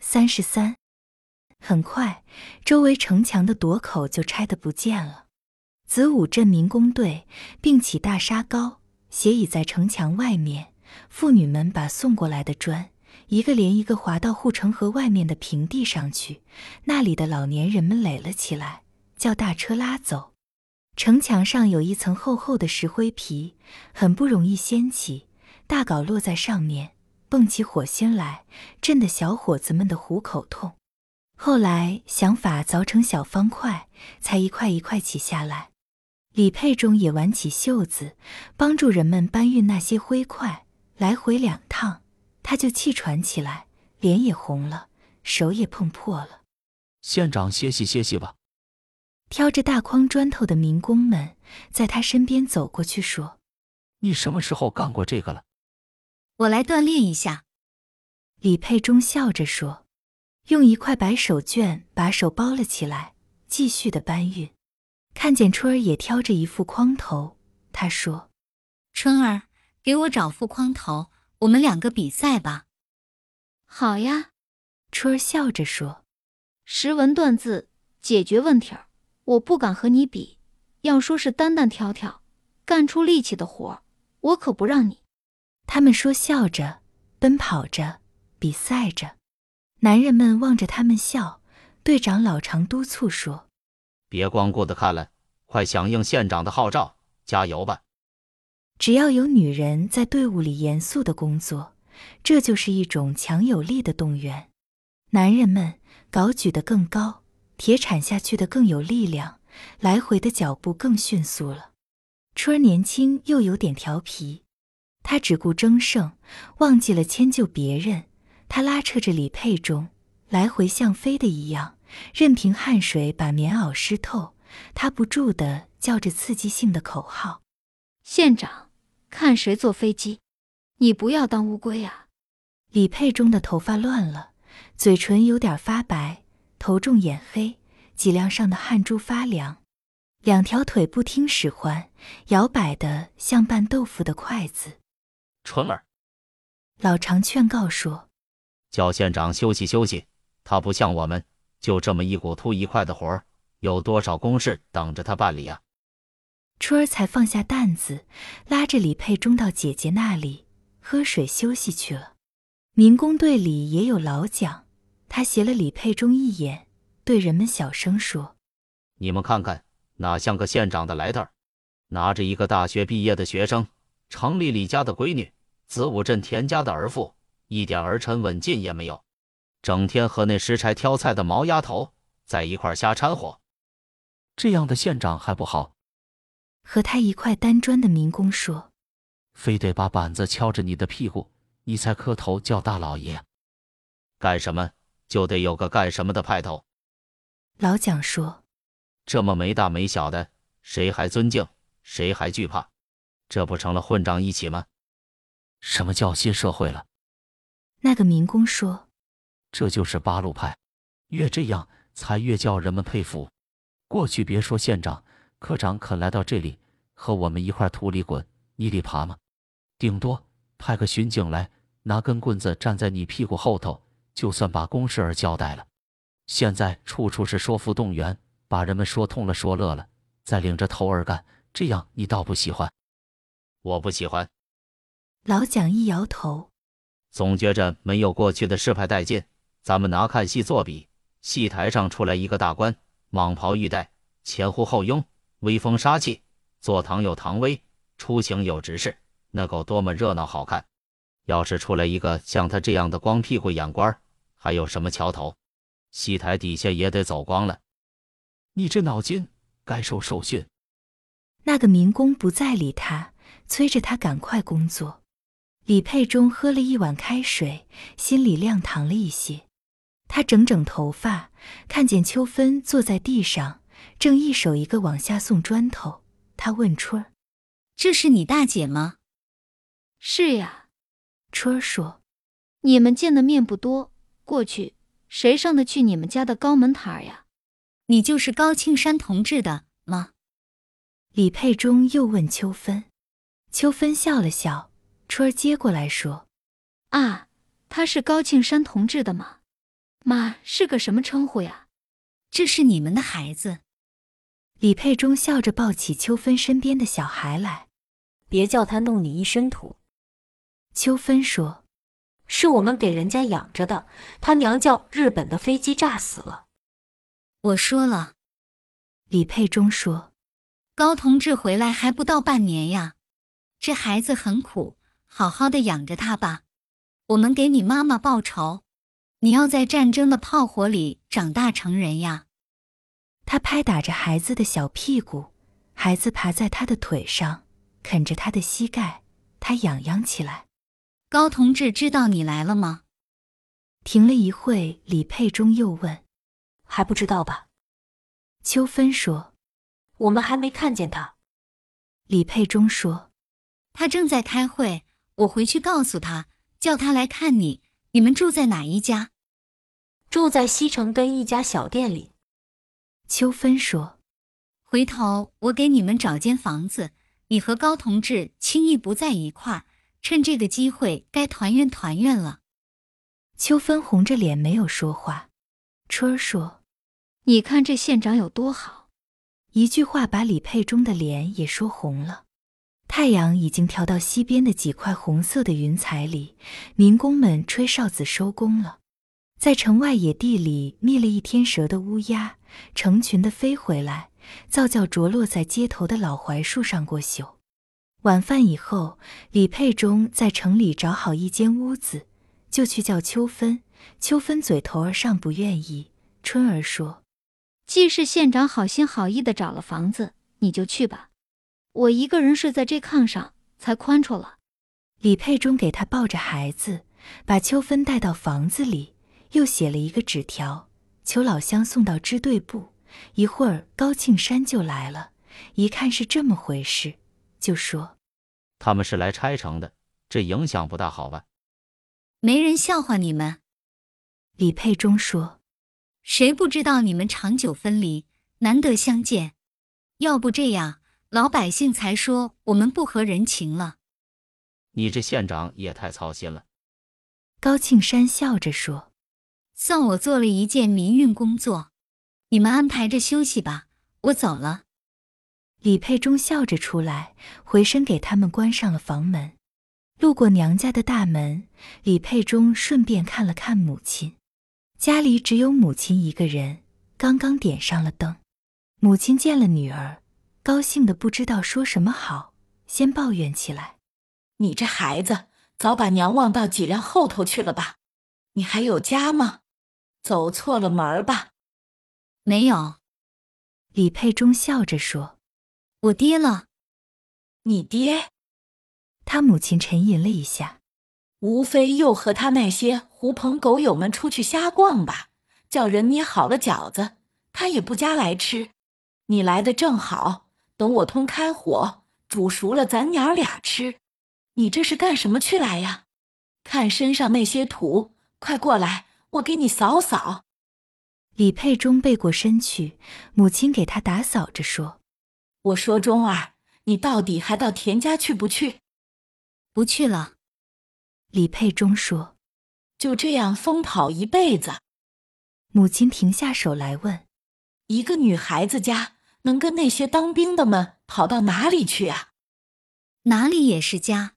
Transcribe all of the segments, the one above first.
三十三。很快，周围城墙的垛口就拆得不见了。子午镇民工队并起大沙高，斜倚在城墙外面。妇女们把送过来的砖一个连一个划到护城河外面的平地上去。那里的老年人们垒了起来，叫大车拉走。城墙上有一层厚厚的石灰皮，很不容易掀起。大镐落在上面，蹦起火星来，震得小伙子们的虎口痛。后来想法凿成小方块，才一块一块起下来。李佩中也挽起袖子，帮助人们搬运那些灰块，来回两趟，他就气喘起来，脸也红了，手也碰破了。县长歇息歇息吧。挑着大筐砖头的民工们在他身边走过去说：“你什么时候干过这个了？”我来锻炼一下。李佩忠笑着说。用一块白手绢把手包了起来，继续的搬运。看见春儿也挑着一副筐头，他说：“春儿，给我找副筐头，我们两个比赛吧。”好呀，春儿笑着说：“识文断字，解决问题儿，我不敢和你比。要说是单单挑挑，干出力气的活儿，我可不让你。”他们说笑着，奔跑着，比赛着。男人们望着他们笑，队长老常督促说：“别光顾着看了，快响应县长的号召，加油吧！只要有女人在队伍里严肃的工作，这就是一种强有力的动员。男人们镐举得更高，铁铲下去的更有力量，来回的脚步更迅速了。春儿年轻又有点调皮，他只顾争胜，忘记了迁就别人。”他拉扯着李佩中，来回像飞的一样，任凭汗水把棉袄湿透。他不住地叫着刺激性的口号：“县长，看谁坐飞机，你不要当乌龟啊！”李佩中的头发乱了，嘴唇有点发白，头重眼黑，脊梁上的汗珠发凉，两条腿不听使唤，摇摆的像拌豆腐的筷子。春儿，老常劝告说。叫县长休息休息，他不像我们，就这么一股秃一块的活儿，有多少公事等着他办理啊？春儿才放下担子，拉着李佩忠到姐姐那里喝水休息去了。民工队里也有老蒋，他斜了李佩忠一眼，对人们小声说：“你们看看，哪像个县长的来头？拿着一个大学毕业的学生，城里李家的闺女，子午镇田家的儿妇。”一点儿沉稳劲也没有，整天和那拾柴挑菜的毛丫头在一块瞎掺和，这样的县长还不好。和他一块搬砖的民工说：“非得把板子敲着你的屁股，你才磕头叫大老爷。干什么就得有个干什么的派头。”老蒋说：“这么没大没小的，谁还尊敬，谁还惧怕？这不成了混账一起吗？什么叫新社会了？”那个民工说：“这就是八路派，越这样才越叫人们佩服。过去别说县长、科长肯来到这里和我们一块土里滚、泥里爬吗？顶多派个巡警来，拿根棍子站在你屁股后头，就算把公事儿交代了。现在处处是说服动员，把人们说痛了、说乐了，再领着头儿干，这样你倒不喜欢？我不喜欢。”老蒋一摇头。总觉着没有过去的势派带劲。咱们拿看戏作比，戏台上出来一个大官，蟒袍玉带，前呼后拥，威风杀气，坐堂有堂威，出行有执事，那够多么热闹好看。要是出来一个像他这样的光屁股眼官，还有什么桥头？戏台底下也得走光了。你这脑筋该受受训。那个民工不再理他，催着他赶快工作。李佩中喝了一碗开水，心里亮堂了一些。他整整头发，看见秋芬坐在地上，正一手一个往下送砖头。他问春儿：“这是你大姐吗？”“是呀。”春儿说。“你们见的面不多，过去谁上得去你们家的高门槛呀？”“你就是高庆山同志的吗？”李佩中又问秋芬。秋芬笑了笑。春儿接过来说：“啊，他是高庆山同志的吗？妈是个什么称呼呀？这是你们的孩子。李佩忠笑着抱起秋芬身边的小孩来，别叫他弄你一身土。秋芬说：“是我们给人家养着的，他娘叫日本的飞机炸死了。”我说了。李佩忠说：“高同志回来还不到半年呀，这孩子很苦，好好的养着他吧。我们给你妈妈报仇。你要在战争的炮火里长大成人呀。”他拍打着孩子的小屁股，孩子爬在他的腿上，啃着他的膝盖，他痒痒起来。高同志知道你来了吗？停了一会，李佩忠又问：“还不知道吧？”秋芬说：“我们还没看见他。”李佩忠说：“他正在开会，我回去告诉他，叫他来看你。你们住在哪一家？”住在西城根一家小店里。秋芬说：“回头我给你们找间房子，你和高同志轻易不在一块儿，趁这个机会该团圆团圆了。”秋芬红着脸没有说话。春儿说。你看这县长有多好，一句话把李佩中的脸也说红了。太阳已经调到西边的几块红色的云彩里，民工们吹哨子收工了。在城外野地里觅了一天蛇的乌鸦，成群的飞回来，噪叫着落在街头的老槐树上过宿。晚饭以后，李佩忠在城里找好一间屋子，就去叫秋芬。秋芬嘴头儿上不愿意，春儿说。既是县长好心好意的找了房子，你就去吧。我一个人睡在这炕上才宽绰了。李佩忠给他抱着孩子，把秋芬带到房子里，又写了一个纸条，求老乡送到支队部。一会儿高庆山就来了，一看是这么回事，就说：“他们是来拆城的，这影响不大好吧？”没人笑话你们。李佩忠说。谁不知道你们长久分离，难得相见？要不这样，老百姓才说我们不合人情了。你这县长也太操心了。高庆山笑着说：“算我做了一件民运工作，你们安排着休息吧，我走了。”李佩忠笑着出来，回身给他们关上了房门。路过娘家的大门，李佩忠顺便看了看母亲。家里只有母亲一个人，刚刚点上了灯。母亲见了女儿，高兴的不知道说什么好，先抱怨起来：“你这孩子，早把娘忘到脊梁后头去了吧？你还有家吗？走错了门吧？”没有。李佩忠笑着说：“我爹了。”你爹？他母亲沉吟了一下。无非又和他那些狐朋狗友们出去瞎逛吧，叫人捏好了饺子，他也不加来吃。你来的正好，等我通开火煮熟了，咱娘俩吃。你这是干什么去来呀？看身上那些土，快过来，我给你扫扫。李佩忠背过身去，母亲给他打扫着说：“我说钟儿，你到底还到田家去不去？不去了。”李佩忠说：“就这样疯跑一辈子。”母亲停下手来问：“一个女孩子家能跟那些当兵的们跑到哪里去啊？”“哪里也是家。”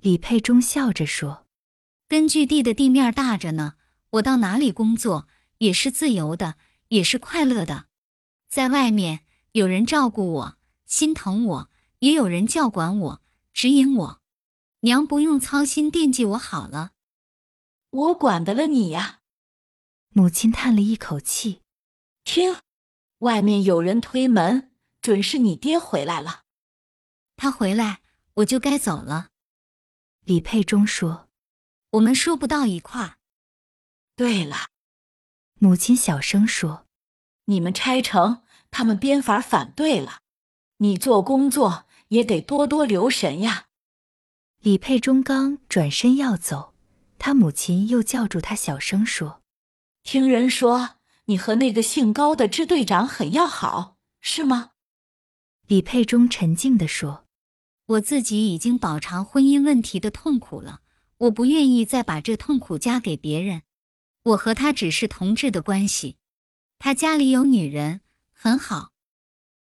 李佩忠笑着说：“根据地的地面大着呢，我到哪里工作也是自由的，也是快乐的。在外面有人照顾我，心疼我，也有人教管我，指引我。”娘不用操心惦记我好了，我管得了你呀。母亲叹了一口气，听，外面有人推门，准是你爹回来了。他回来，我就该走了。李佩忠说：“我们说不到一块儿。”对了，母亲小声说：“你们拆城，他们编法反对了，你做工作也得多多留神呀。”李佩忠刚转身要走，他母亲又叫住他，小声说：“听人说你和那个姓高的支队长很要好，是吗？”李佩中沉静地说：“我自己已经饱尝婚姻问题的痛苦了，我不愿意再把这痛苦加给别人。我和他只是同志的关系。他家里有女人，很好。